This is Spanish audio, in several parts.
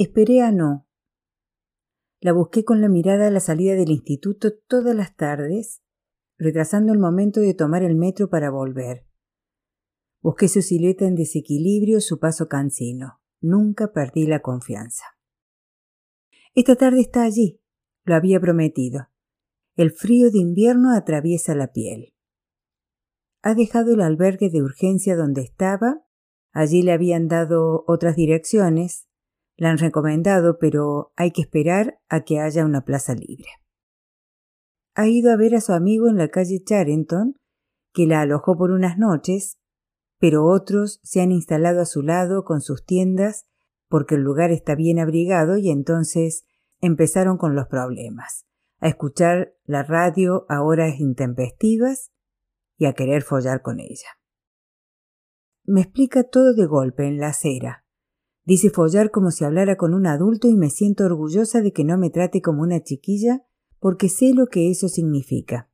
Esperé a no. La busqué con la mirada a la salida del instituto todas las tardes, retrasando el momento de tomar el metro para volver. Busqué su silueta en desequilibrio, su paso cansino. Nunca perdí la confianza. Esta tarde está allí, lo había prometido. El frío de invierno atraviesa la piel. Ha dejado el albergue de urgencia donde estaba, allí le habían dado otras direcciones, la han recomendado, pero hay que esperar a que haya una plaza libre. Ha ido a ver a su amigo en la calle Charenton, que la alojó por unas noches, pero otros se han instalado a su lado con sus tiendas porque el lugar está bien abrigado y entonces empezaron con los problemas, a escuchar la radio a horas intempestivas y a querer follar con ella. Me explica todo de golpe en la acera. Dice follar como si hablara con un adulto y me siento orgullosa de que no me trate como una chiquilla porque sé lo que eso significa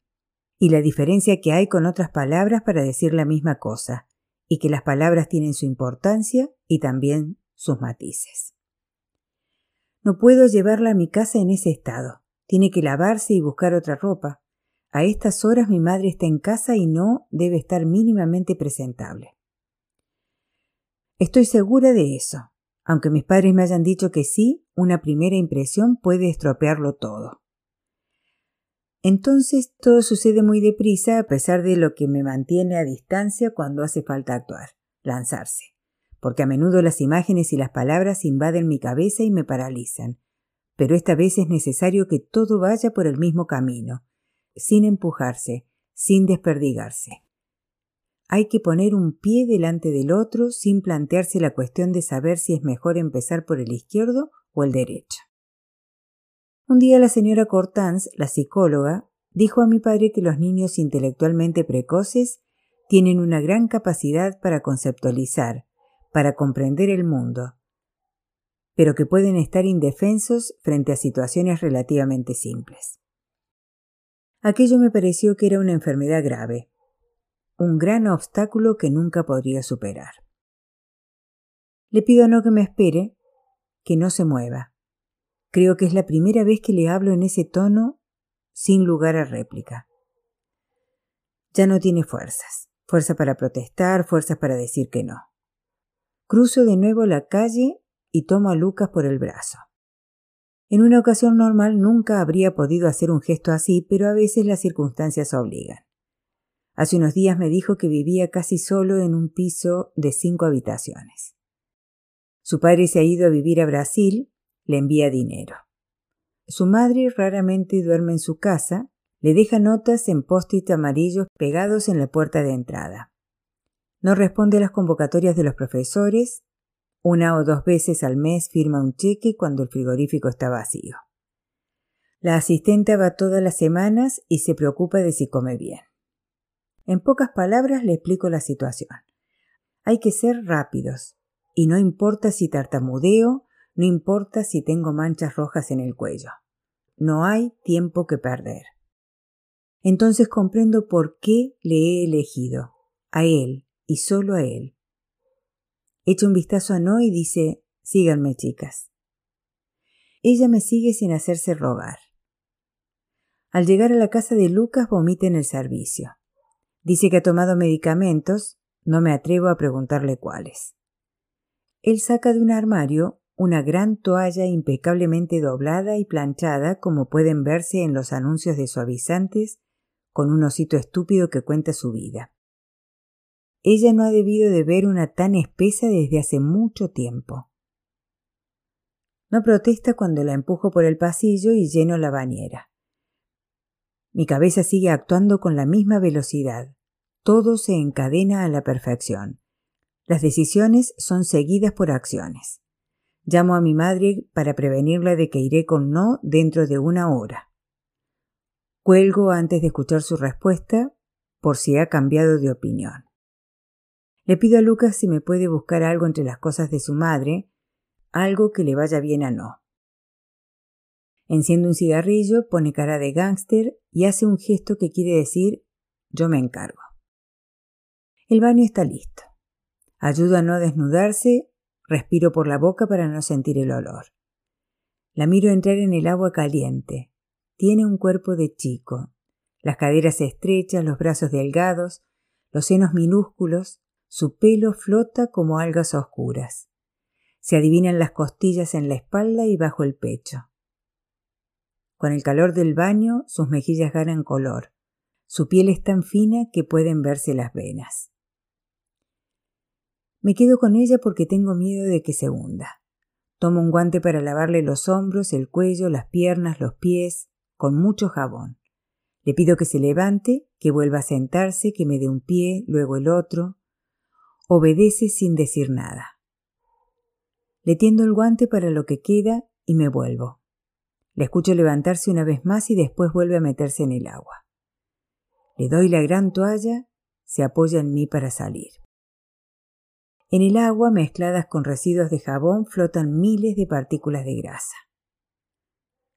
y la diferencia que hay con otras palabras para decir la misma cosa, y que las palabras tienen su importancia y también sus matices. No puedo llevarla a mi casa en ese estado. Tiene que lavarse y buscar otra ropa. A estas horas mi madre está en casa y no debe estar mínimamente presentable. Estoy segura de eso. Aunque mis padres me hayan dicho que sí, una primera impresión puede estropearlo todo. Entonces todo sucede muy deprisa a pesar de lo que me mantiene a distancia cuando hace falta actuar, lanzarse porque a menudo las imágenes y las palabras invaden mi cabeza y me paralizan. Pero esta vez es necesario que todo vaya por el mismo camino, sin empujarse, sin desperdigarse. Hay que poner un pie delante del otro sin plantearse la cuestión de saber si es mejor empezar por el izquierdo o el derecho. Un día la señora Cortans, la psicóloga, dijo a mi padre que los niños intelectualmente precoces tienen una gran capacidad para conceptualizar, para comprender el mundo, pero que pueden estar indefensos frente a situaciones relativamente simples. Aquello me pareció que era una enfermedad grave, un gran obstáculo que nunca podría superar. Le pido no que me espere, que no se mueva. Creo que es la primera vez que le hablo en ese tono sin lugar a réplica. Ya no tiene fuerzas, fuerza para protestar, fuerzas para decir que no. Cruzo de nuevo la calle y tomo a Lucas por el brazo. En una ocasión normal nunca habría podido hacer un gesto así, pero a veces las circunstancias obligan. Hace unos días me dijo que vivía casi solo en un piso de cinco habitaciones. Su padre se ha ido a vivir a Brasil, le envía dinero. Su madre raramente duerme en su casa, le deja notas en post-it amarillos pegados en la puerta de entrada. No responde a las convocatorias de los profesores. Una o dos veces al mes firma un cheque cuando el frigorífico está vacío. La asistente va todas las semanas y se preocupa de si come bien. En pocas palabras le explico la situación. Hay que ser rápidos, y no importa si tartamudeo, no importa si tengo manchas rojas en el cuello. No hay tiempo que perder. Entonces comprendo por qué le he elegido, a él, y solo a él. Echa un vistazo a No y dice, síganme chicas. Ella me sigue sin hacerse rogar. Al llegar a la casa de Lucas vomita en el servicio. Dice que ha tomado medicamentos, no me atrevo a preguntarle cuáles. Él saca de un armario una gran toalla impecablemente doblada y planchada como pueden verse en los anuncios de suavizantes con un osito estúpido que cuenta su vida. Ella no ha debido de ver una tan espesa desde hace mucho tiempo. No protesta cuando la empujo por el pasillo y lleno la bañera. Mi cabeza sigue actuando con la misma velocidad. Todo se encadena a la perfección. Las decisiones son seguidas por acciones. Llamo a mi madre para prevenirla de que iré con no dentro de una hora. Cuelgo antes de escuchar su respuesta por si ha cambiado de opinión. Le pido a Lucas si me puede buscar algo entre las cosas de su madre, algo que le vaya bien a no. Enciende un cigarrillo, pone cara de gángster y hace un gesto que quiere decir yo me encargo. El baño está listo. Ayudo a no desnudarse Respiro por la boca para no sentir el olor. La miro entrar en el agua caliente. Tiene un cuerpo de chico. Las caderas estrechas, los brazos delgados, los senos minúsculos, su pelo flota como algas oscuras. Se adivinan las costillas en la espalda y bajo el pecho. Con el calor del baño, sus mejillas ganan color. Su piel es tan fina que pueden verse las venas. Me quedo con ella porque tengo miedo de que se hunda. Tomo un guante para lavarle los hombros, el cuello, las piernas, los pies, con mucho jabón. Le pido que se levante, que vuelva a sentarse, que me dé un pie, luego el otro. Obedece sin decir nada. Le tiendo el guante para lo que queda y me vuelvo. Le escucho levantarse una vez más y después vuelve a meterse en el agua. Le doy la gran toalla, se apoya en mí para salir. En el agua, mezcladas con residuos de jabón, flotan miles de partículas de grasa.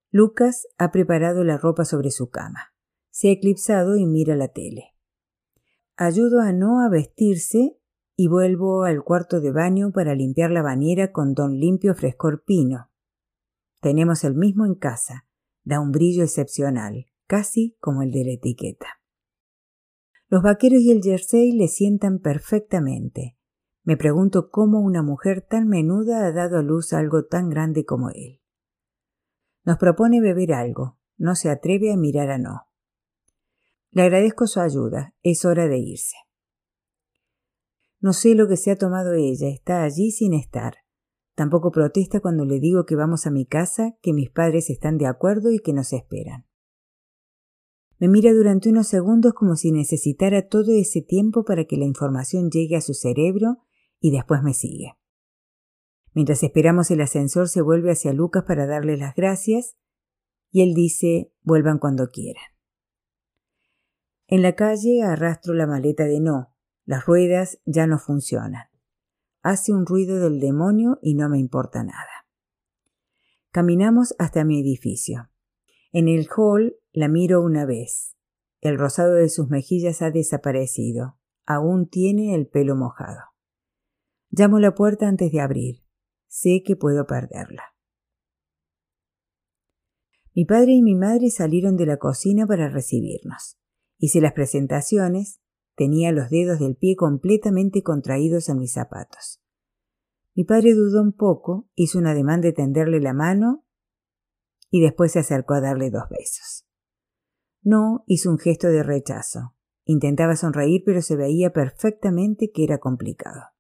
Lucas ha preparado la ropa sobre su cama. Se ha eclipsado y mira la tele. Ayudo a No a vestirse y vuelvo al cuarto de baño para limpiar la bañera con don limpio frescor pino. Tenemos el mismo en casa. Da un brillo excepcional, casi como el de la etiqueta. Los vaqueros y el jersey le sientan perfectamente. Me pregunto cómo una mujer tan menuda ha dado a luz algo tan grande como él. Nos propone beber algo. No se atreve a mirar a no. Le agradezco su ayuda. Es hora de irse. No sé lo que se ha tomado ella. Está allí sin estar. Tampoco protesta cuando le digo que vamos a mi casa, que mis padres están de acuerdo y que nos esperan. Me mira durante unos segundos como si necesitara todo ese tiempo para que la información llegue a su cerebro y después me sigue. Mientras esperamos el ascensor se vuelve hacia Lucas para darle las gracias y él dice vuelvan cuando quieran. En la calle arrastro la maleta de no. Las ruedas ya no funcionan. Hace un ruido del demonio y no me importa nada. Caminamos hasta mi edificio. En el hall la miro una vez. El rosado de sus mejillas ha desaparecido. Aún tiene el pelo mojado. Llamo la puerta antes de abrir. Sé que puedo perderla. Mi padre y mi madre salieron de la cocina para recibirnos. Hice las presentaciones, tenía los dedos del pie completamente contraídos en mis zapatos. Mi padre dudó un poco, hizo un ademán de tenderle la mano y después se acercó a darle dos besos. No hizo un gesto de rechazo. Intentaba sonreír, pero se veía perfectamente que era complicado.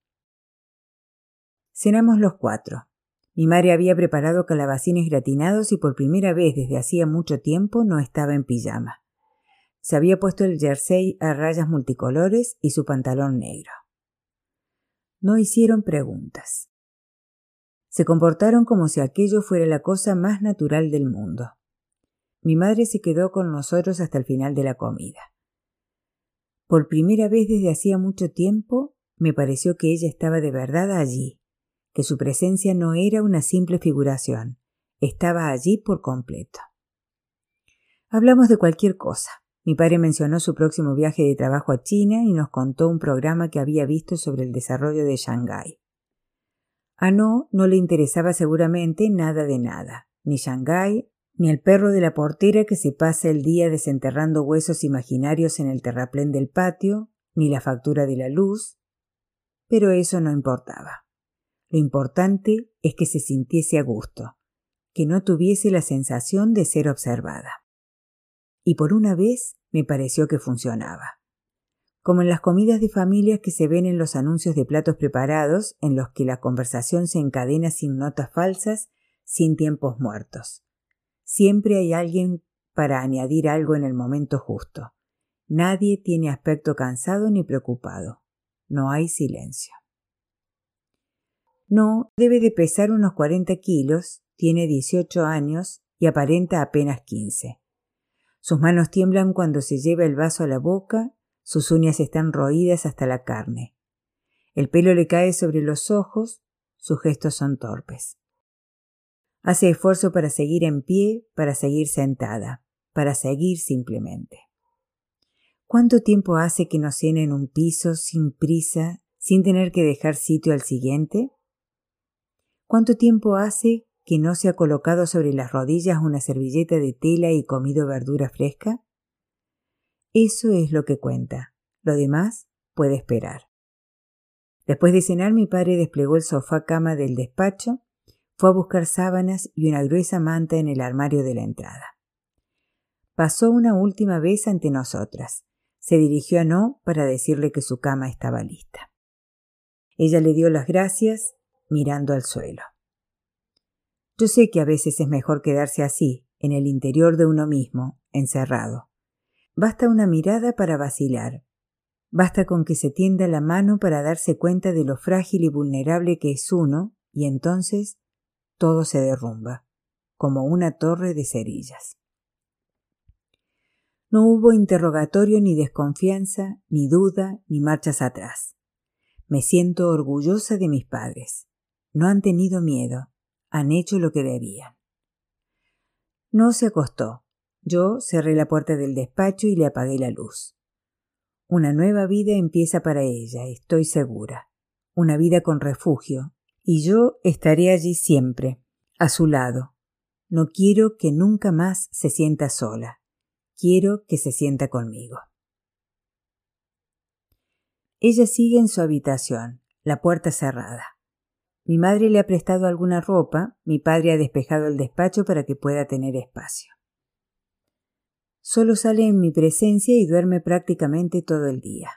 Cenamos los cuatro. Mi madre había preparado calabacines gratinados y por primera vez desde hacía mucho tiempo no estaba en pijama. Se había puesto el jersey a rayas multicolores y su pantalón negro. No hicieron preguntas. Se comportaron como si aquello fuera la cosa más natural del mundo. Mi madre se quedó con nosotros hasta el final de la comida. Por primera vez desde hacía mucho tiempo me pareció que ella estaba de verdad allí, que su presencia no era una simple figuración, estaba allí por completo. Hablamos de cualquier cosa. Mi padre mencionó su próximo viaje de trabajo a China y nos contó un programa que había visto sobre el desarrollo de Shanghái. A No no le interesaba seguramente nada de nada, ni Shanghái, ni el perro de la portera que se pasa el día desenterrando huesos imaginarios en el terraplén del patio, ni la factura de la luz, pero eso no importaba. Lo importante es que se sintiese a gusto, que no tuviese la sensación de ser observada. Y por una vez me pareció que funcionaba como en las comidas de familias que se ven en los anuncios de platos preparados, en los que la conversación se encadena sin notas falsas, sin tiempos muertos. Siempre hay alguien para añadir algo en el momento justo. Nadie tiene aspecto cansado ni preocupado. No hay silencio. No, debe de pesar unos 40 kilos, tiene 18 años y aparenta apenas 15. Sus manos tiemblan cuando se lleva el vaso a la boca sus uñas están roídas hasta la carne. El pelo le cae sobre los ojos, sus gestos son torpes. Hace esfuerzo para seguir en pie, para seguir sentada, para seguir simplemente. ¿Cuánto tiempo hace que no cena en un piso, sin prisa, sin tener que dejar sitio al siguiente? ¿Cuánto tiempo hace que no se ha colocado sobre las rodillas una servilleta de tela y comido verdura fresca? Eso es lo que cuenta. Lo demás puede esperar. Después de cenar, mi padre desplegó el sofá cama del despacho, fue a buscar sábanas y una gruesa manta en el armario de la entrada. Pasó una última vez ante nosotras. Se dirigió a No para decirle que su cama estaba lista. Ella le dio las gracias mirando al suelo. Yo sé que a veces es mejor quedarse así, en el interior de uno mismo, encerrado. Basta una mirada para vacilar. Basta con que se tienda la mano para darse cuenta de lo frágil y vulnerable que es uno, y entonces todo se derrumba, como una torre de cerillas. No hubo interrogatorio ni desconfianza, ni duda, ni marchas atrás. Me siento orgullosa de mis padres. No han tenido miedo, han hecho lo que debían. No se acostó. Yo cerré la puerta del despacho y le apagué la luz. Una nueva vida empieza para ella, estoy segura. Una vida con refugio. Y yo estaré allí siempre, a su lado. No quiero que nunca más se sienta sola. Quiero que se sienta conmigo. Ella sigue en su habitación, la puerta cerrada. Mi madre le ha prestado alguna ropa, mi padre ha despejado el despacho para que pueda tener espacio. Solo sale en mi presencia y duerme prácticamente todo el día.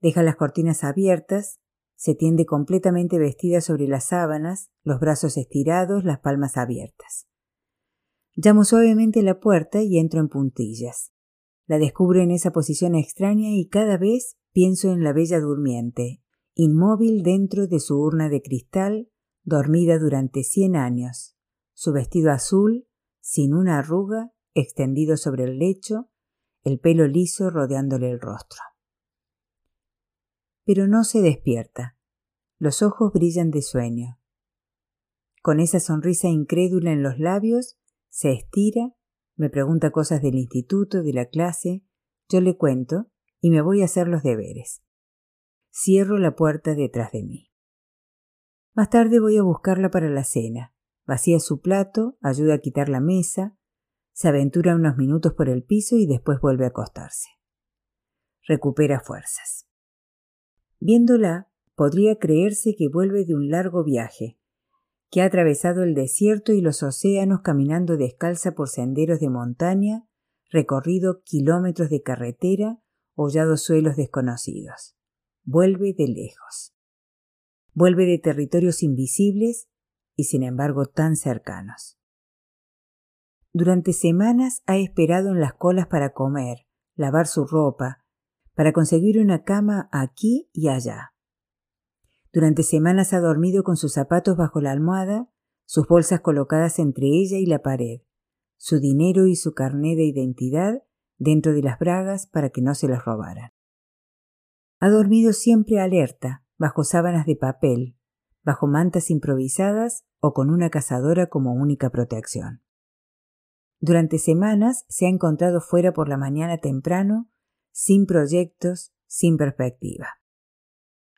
Deja las cortinas abiertas, se tiende completamente vestida sobre las sábanas, los brazos estirados, las palmas abiertas. Llamo suavemente la puerta y entro en puntillas. La descubro en esa posición extraña y cada vez pienso en la bella durmiente, inmóvil dentro de su urna de cristal, dormida durante cien años, su vestido azul, sin una arruga, extendido sobre el lecho, el pelo liso rodeándole el rostro. Pero no se despierta. Los ojos brillan de sueño. Con esa sonrisa incrédula en los labios, se estira, me pregunta cosas del instituto, de la clase, yo le cuento y me voy a hacer los deberes. Cierro la puerta detrás de mí. Más tarde voy a buscarla para la cena. Vacía su plato, ayuda a quitar la mesa, se aventura unos minutos por el piso y después vuelve a acostarse. Recupera fuerzas. Viéndola, podría creerse que vuelve de un largo viaje, que ha atravesado el desierto y los océanos caminando descalza por senderos de montaña, recorrido kilómetros de carretera, hollado suelos desconocidos vuelve de lejos. Vuelve de territorios invisibles y sin embargo tan cercanos. Durante semanas ha esperado en las colas para comer, lavar su ropa, para conseguir una cama aquí y allá. Durante semanas ha dormido con sus zapatos bajo la almohada, sus bolsas colocadas entre ella y la pared, su dinero y su carné de identidad dentro de las bragas para que no se las robaran. Ha dormido siempre alerta, bajo sábanas de papel, bajo mantas improvisadas o con una cazadora como única protección. Durante semanas se ha encontrado fuera por la mañana temprano, sin proyectos, sin perspectiva.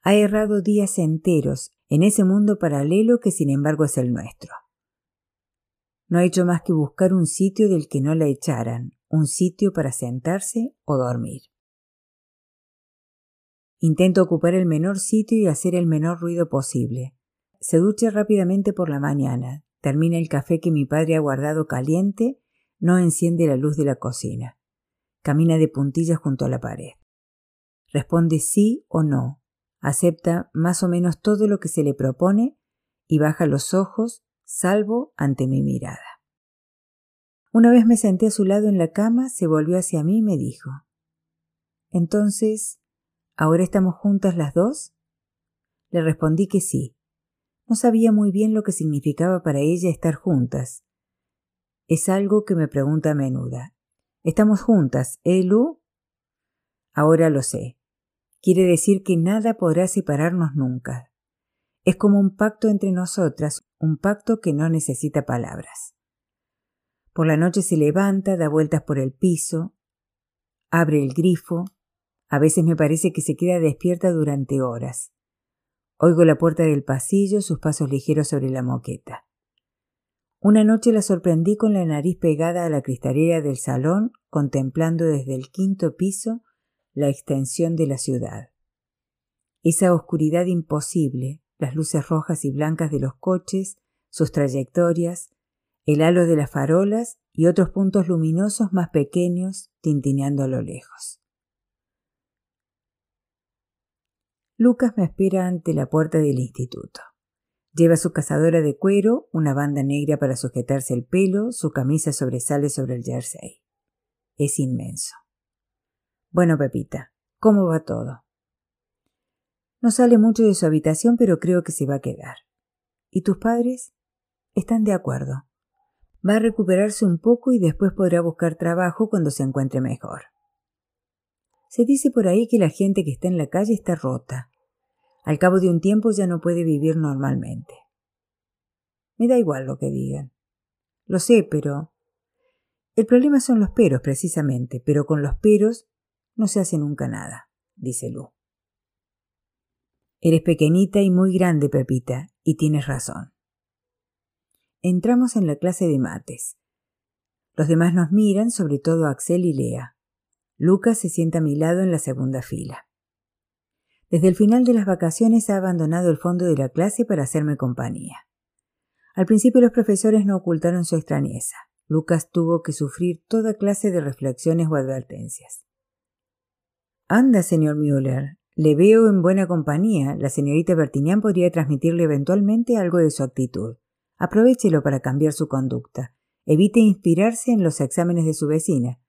Ha errado días enteros en ese mundo paralelo que sin embargo es el nuestro. No ha hecho más que buscar un sitio del que no la echaran, un sitio para sentarse o dormir. Intento ocupar el menor sitio y hacer el menor ruido posible. Se ducha rápidamente por la mañana, termina el café que mi padre ha guardado caliente, no enciende la luz de la cocina. Camina de puntillas junto a la pared. Responde sí o no, acepta más o menos todo lo que se le propone y baja los ojos, salvo ante mi mirada. Una vez me senté a su lado en la cama, se volvió hacia mí y me dijo Entonces, ¿Ahora estamos juntas las dos? Le respondí que sí. No sabía muy bien lo que significaba para ella estar juntas. Es algo que me pregunta a menudo. ¿Estamos juntas, eh, Lu? Ahora lo sé. Quiere decir que nada podrá separarnos nunca. Es como un pacto entre nosotras, un pacto que no necesita palabras. Por la noche se levanta, da vueltas por el piso, abre el grifo, a veces me parece que se queda despierta durante horas. Oigo la puerta del pasillo, sus pasos ligeros sobre la moqueta. Una noche la sorprendí con la nariz pegada a la cristalera del salón, contemplando desde el quinto piso la extensión de la ciudad. Esa oscuridad imposible, las luces rojas y blancas de los coches, sus trayectorias, el halo de las farolas y otros puntos luminosos más pequeños tintineando a lo lejos. Lucas me espera ante la puerta del instituto. Lleva su cazadora de cuero, una banda negra para sujetarse el pelo, su camisa sobresale sobre el jersey. Es inmenso. Bueno, Pepita, ¿cómo va todo? No sale mucho de su habitación, pero creo que se va a quedar. ¿Y tus padres? Están de acuerdo. Va a recuperarse un poco y después podrá buscar trabajo cuando se encuentre mejor. Se dice por ahí que la gente que está en la calle está rota. Al cabo de un tiempo ya no puede vivir normalmente. Me da igual lo que digan. Lo sé, pero... El problema son los peros, precisamente, pero con los peros no se hace nunca nada, dice Lu. Eres pequeñita y muy grande, Pepita, y tienes razón. Entramos en la clase de mates. Los demás nos miran, sobre todo Axel y Lea. Lucas se sienta a mi lado en la segunda fila. Desde el final de las vacaciones ha abandonado el fondo de la clase para hacerme compañía. Al principio los profesores no ocultaron su extrañeza. Lucas tuvo que sufrir toda clase de reflexiones o advertencias. Anda, señor Müller, le veo en buena compañía. La señorita Bertignan podría transmitirle eventualmente algo de su actitud. Aprovechelo para cambiar su conducta. Evite inspirarse en los exámenes de su vecina.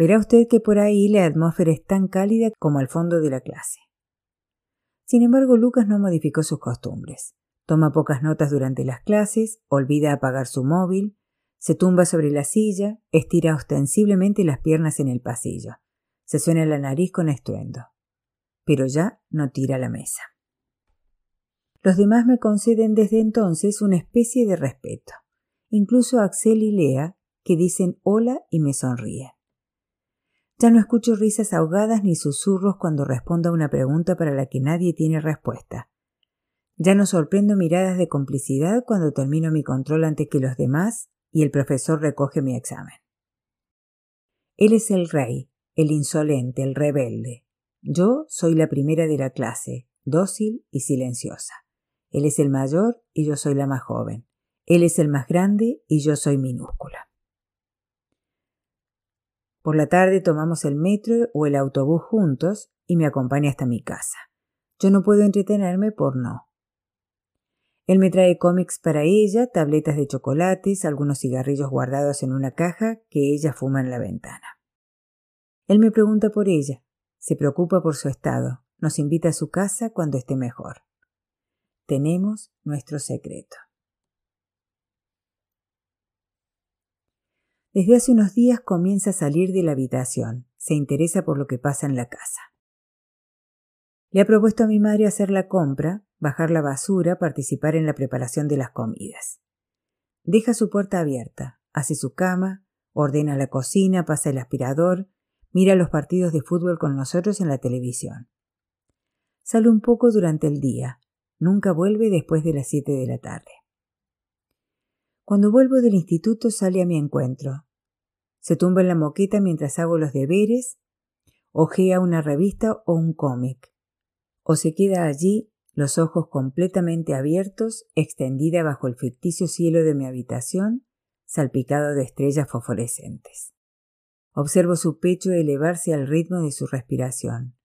Verá usted que por ahí la atmósfera es tan cálida como al fondo de la clase. Sin embargo, Lucas no modificó sus costumbres. Toma pocas notas durante las clases, olvida apagar su móvil, se tumba sobre la silla, estira ostensiblemente las piernas en el pasillo, se suena la nariz con estruendo. Pero ya no tira la mesa. Los demás me conceden desde entonces una especie de respeto, incluso Axel y Lea, que dicen hola y me sonríen. Ya no escucho risas ahogadas ni susurros cuando respondo a una pregunta para la que nadie tiene respuesta. Ya no sorprendo miradas de complicidad cuando termino mi control ante que los demás y el profesor recoge mi examen. Él es el rey, el insolente, el rebelde. Yo soy la primera de la clase, dócil y silenciosa. Él es el mayor y yo soy la más joven. Él es el más grande y yo soy minúscula. Por la tarde tomamos el metro o el autobús juntos y me acompaña hasta mi casa. Yo no puedo entretenerme por no. Él me trae cómics para ella, tabletas de chocolates, algunos cigarrillos guardados en una caja que ella fuma en la ventana. Él me pregunta por ella, se preocupa por su estado, nos invita a su casa cuando esté mejor tenemos nuestro secreto. Desde hace unos días comienza a salir de la habitación, se interesa por lo que pasa en la casa. Le ha propuesto a mi madre hacer la compra, bajar la basura, participar en la preparación de las comidas. Deja su puerta abierta, hace su cama, ordena la cocina, pasa el aspirador, mira los partidos de fútbol con nosotros en la televisión. Sale un poco durante el día, Nunca vuelve después de las siete de la tarde. Cuando vuelvo del instituto sale a mi encuentro. Se tumba en la moqueta mientras hago los deberes, ojea una revista o un cómic, o se queda allí, los ojos completamente abiertos, extendida bajo el ficticio cielo de mi habitación, salpicado de estrellas fosforescentes. Observo su pecho elevarse al ritmo de su respiración.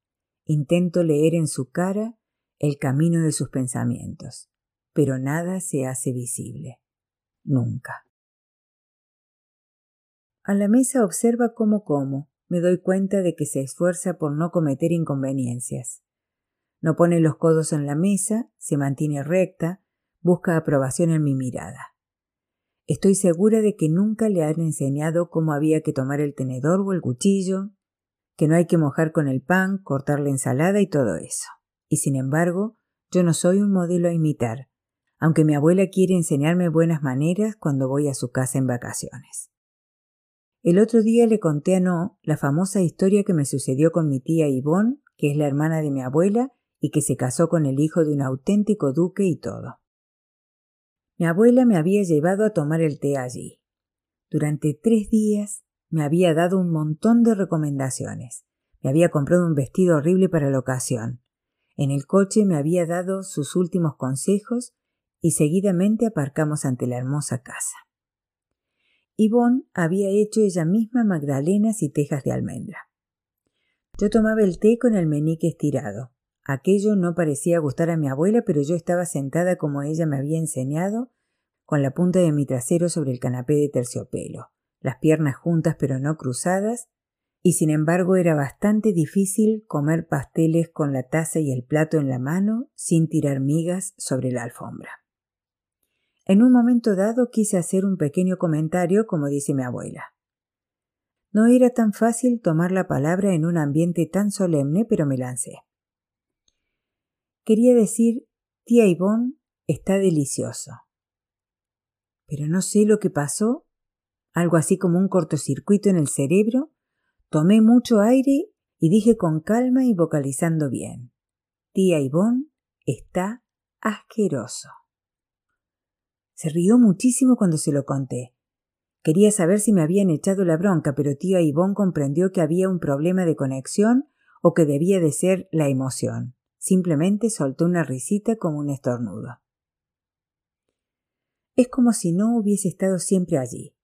Intento leer en su cara el camino de sus pensamientos, pero nada se hace visible. Nunca. A la mesa observa cómo como, me doy cuenta de que se esfuerza por no cometer inconveniencias. No pone los codos en la mesa, se mantiene recta, busca aprobación en mi mirada. Estoy segura de que nunca le han enseñado cómo había que tomar el tenedor o el cuchillo, que no hay que mojar con el pan, cortar la ensalada y todo eso. Y sin embargo, yo no soy un modelo a imitar, aunque mi abuela quiere enseñarme buenas maneras cuando voy a su casa en vacaciones. El otro día le conté a No la famosa historia que me sucedió con mi tía Yvonne, que es la hermana de mi abuela y que se casó con el hijo de un auténtico duque y todo. Mi abuela me había llevado a tomar el té allí. Durante tres días me había dado un montón de recomendaciones. Me había comprado un vestido horrible para la ocasión. En el coche me había dado sus últimos consejos y seguidamente aparcamos ante la hermosa casa. Yvonne había hecho ella misma magdalenas y tejas de almendra. Yo tomaba el té con el menique estirado. Aquello no parecía gustar a mi abuela, pero yo estaba sentada como ella me había enseñado, con la punta de mi trasero sobre el canapé de terciopelo, las piernas juntas pero no cruzadas, y sin embargo era bastante difícil comer pasteles con la taza y el plato en la mano sin tirar migas sobre la alfombra. En un momento dado quise hacer un pequeño comentario, como dice mi abuela. No era tan fácil tomar la palabra en un ambiente tan solemne, pero me lancé. Quería decir, tía Ivonne está delicioso. Pero no sé lo que pasó, algo así como un cortocircuito en el cerebro, tomé mucho aire y dije con calma y vocalizando bien. Tía Ivonne está asqueroso. Se rió muchísimo cuando se lo conté. Quería saber si me habían echado la bronca, pero tía Ivonne comprendió que había un problema de conexión o que debía de ser la emoción. Simplemente soltó una risita como un estornudo. Es como si no hubiese estado siempre allí.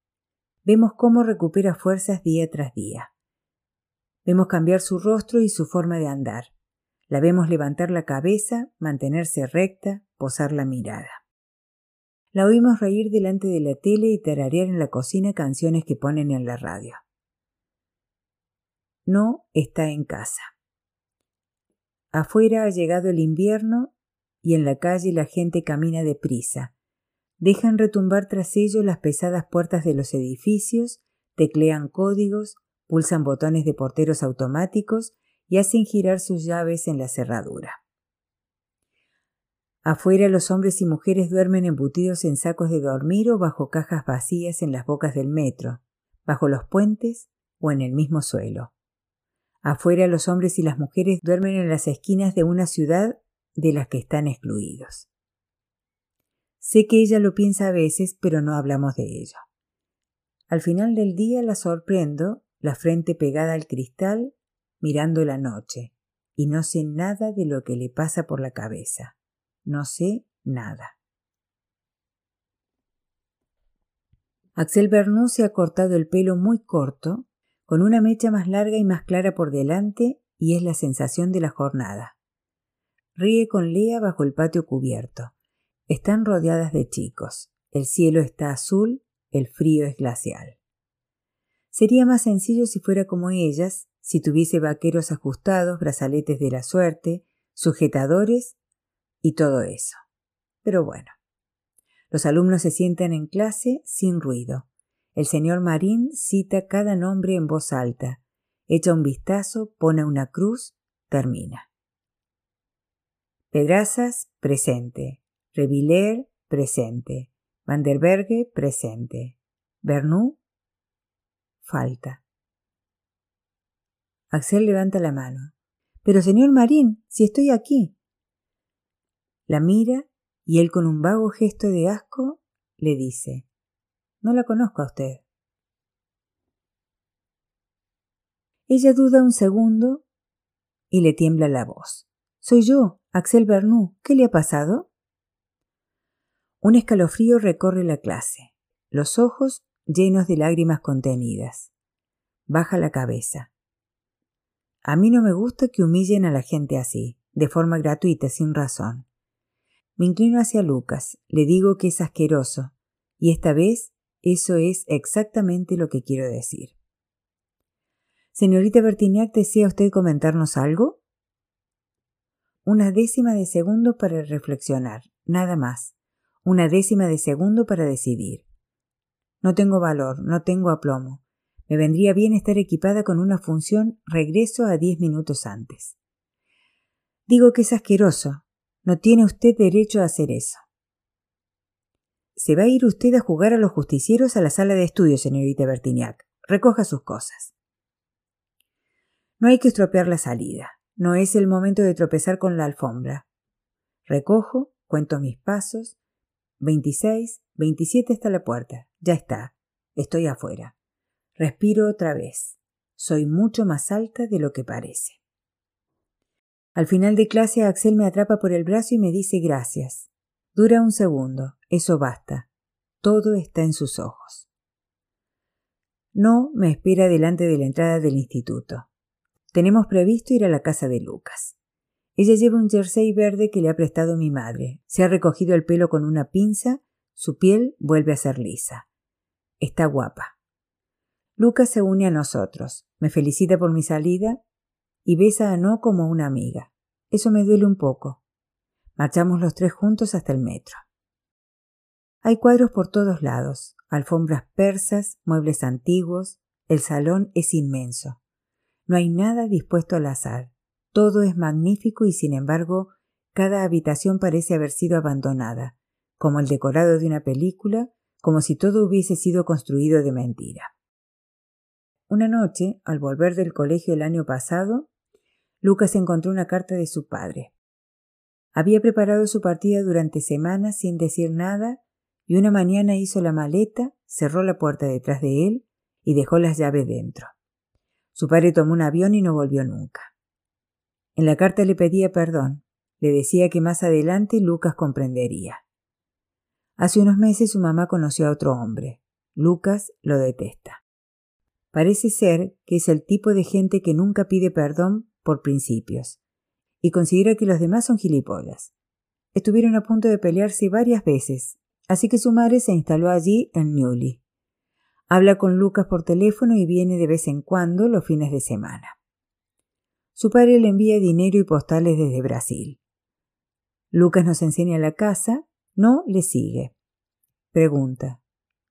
Vemos cómo recupera fuerzas día tras día. Vemos cambiar su rostro y su forma de andar. La vemos levantar la cabeza, mantenerse recta, posar la mirada. La oímos reír delante de la tele y tararear en la cocina canciones que ponen en la radio. No está en casa. Afuera ha llegado el invierno y en la calle la gente camina deprisa. Dejan retumbar tras ellos las pesadas puertas de los edificios, teclean códigos, pulsan botones de porteros automáticos y hacen girar sus llaves en la cerradura. Afuera los hombres y mujeres duermen embutidos en sacos de dormir o bajo cajas vacías en las bocas del metro, bajo los puentes o en el mismo suelo. Afuera los hombres y las mujeres duermen en las esquinas de una ciudad de las que están excluidos. Sé que ella lo piensa a veces, pero no hablamos de ello. Al final del día la sorprendo, la frente pegada al cristal, mirando la noche, y no sé nada de lo que le pasa por la cabeza. No sé nada. Axel Bernou se ha cortado el pelo muy corto, con una mecha más larga y más clara por delante, y es la sensación de la jornada. Ríe con Lea bajo el patio cubierto. Están rodeadas de chicos. El cielo está azul, el frío es glacial. Sería más sencillo si fuera como ellas, si tuviese vaqueros ajustados, brazaletes de la suerte, sujetadores y todo eso. Pero bueno. Los alumnos se sientan en clase sin ruido. El señor Marín cita cada nombre en voz alta, echa un vistazo, pone una cruz, termina. Pedrazas, presente. Reviller, presente. Vanderberge, presente. Bernou, falta. Axel levanta la mano. Pero señor Marín, si estoy aquí. La mira y él con un vago gesto de asco le dice, No la conozco a usted. Ella duda un segundo y le tiembla la voz. Soy yo, Axel Bernou. ¿Qué le ha pasado? Un escalofrío recorre la clase, los ojos llenos de lágrimas contenidas. Baja la cabeza. A mí no me gusta que humillen a la gente así, de forma gratuita, sin razón. Me inclino hacia Lucas, le digo que es asqueroso, y esta vez eso es exactamente lo que quiero decir. Señorita Bertignac, ¿desea usted comentarnos algo? Una décima de segundo para reflexionar, nada más. Una décima de segundo para decidir. No tengo valor, no tengo aplomo. Me vendría bien estar equipada con una función regreso a diez minutos antes. Digo que es asqueroso, no tiene usted derecho a hacer eso. Se va a ir usted a jugar a los justicieros a la sala de estudios, señorita Bertignac. Recoja sus cosas. No hay que estropear la salida. No es el momento de tropezar con la alfombra. Recojo, cuento mis pasos. Veintiséis, veintisiete hasta la puerta. Ya está. Estoy afuera. Respiro otra vez. Soy mucho más alta de lo que parece. Al final de clase Axel me atrapa por el brazo y me dice gracias. Dura un segundo. Eso basta. Todo está en sus ojos. No me espera delante de la entrada del instituto. Tenemos previsto ir a la casa de Lucas. Ella lleva un jersey verde que le ha prestado mi madre. Se ha recogido el pelo con una pinza, su piel vuelve a ser lisa. Está guapa. Lucas se une a nosotros, me felicita por mi salida y besa a No como una amiga. Eso me duele un poco. Marchamos los tres juntos hasta el metro. Hay cuadros por todos lados, alfombras persas, muebles antiguos, el salón es inmenso. No hay nada dispuesto al azar. Todo es magnífico y sin embargo cada habitación parece haber sido abandonada, como el decorado de una película, como si todo hubiese sido construido de mentira. Una noche, al volver del colegio el año pasado, Lucas encontró una carta de su padre. Había preparado su partida durante semanas sin decir nada y una mañana hizo la maleta, cerró la puerta detrás de él y dejó las llaves dentro. Su padre tomó un avión y no volvió nunca. En la carta le pedía perdón, le decía que más adelante Lucas comprendería. Hace unos meses su mamá conoció a otro hombre. Lucas lo detesta. Parece ser que es el tipo de gente que nunca pide perdón por principios y considera que los demás son gilipollas. Estuvieron a punto de pelearse varias veces, así que su madre se instaló allí en Newly. Habla con Lucas por teléfono y viene de vez en cuando los fines de semana. Su padre le envía dinero y postales desde Brasil. Lucas nos enseña la casa, no le sigue. Pregunta,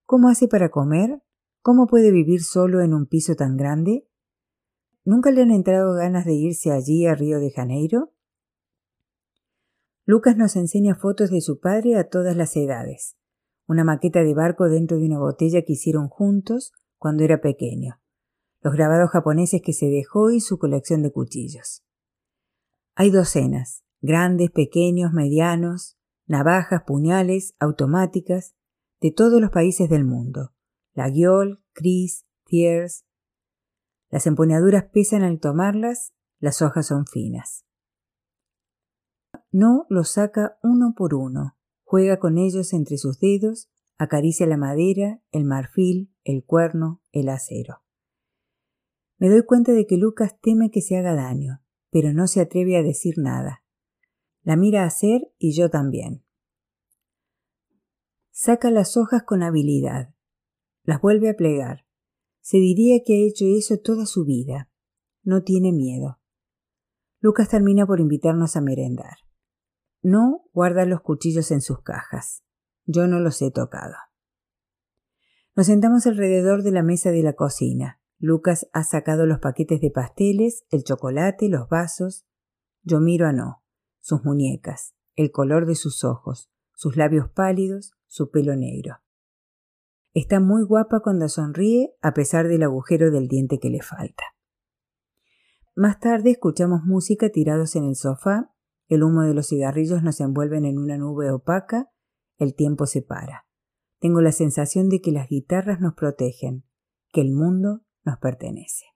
¿cómo hace para comer? ¿Cómo puede vivir solo en un piso tan grande? ¿Nunca le han entrado ganas de irse allí a Río de Janeiro? Lucas nos enseña fotos de su padre a todas las edades, una maqueta de barco dentro de una botella que hicieron juntos cuando era pequeño, los grabados japoneses que se dejó y su colección de cuchillos. Hay docenas, grandes, pequeños, medianos, navajas, puñales, automáticas, de todos los países del mundo. La Guiol, Cris, Thiers. Las empuñaduras pesan al tomarlas, las hojas son finas. No los saca uno por uno, juega con ellos entre sus dedos, acaricia la madera, el marfil, el cuerno, el acero. Me doy cuenta de que Lucas teme que se haga daño, pero no se atreve a decir nada. La mira hacer y yo también. Saca las hojas con habilidad. Las vuelve a plegar. Se diría que ha hecho eso toda su vida. No tiene miedo. Lucas termina por invitarnos a merendar. No guarda los cuchillos en sus cajas. Yo no los he tocado. Nos sentamos alrededor de la mesa de la cocina. Lucas ha sacado los paquetes de pasteles, el chocolate, los vasos. Yo miro a No, sus muñecas, el color de sus ojos, sus labios pálidos, su pelo negro. Está muy guapa cuando sonríe a pesar del agujero del diente que le falta. Más tarde escuchamos música tirados en el sofá, el humo de los cigarrillos nos envuelven en una nube opaca, el tiempo se para. Tengo la sensación de que las guitarras nos protegen, que el mundo nos pertenece.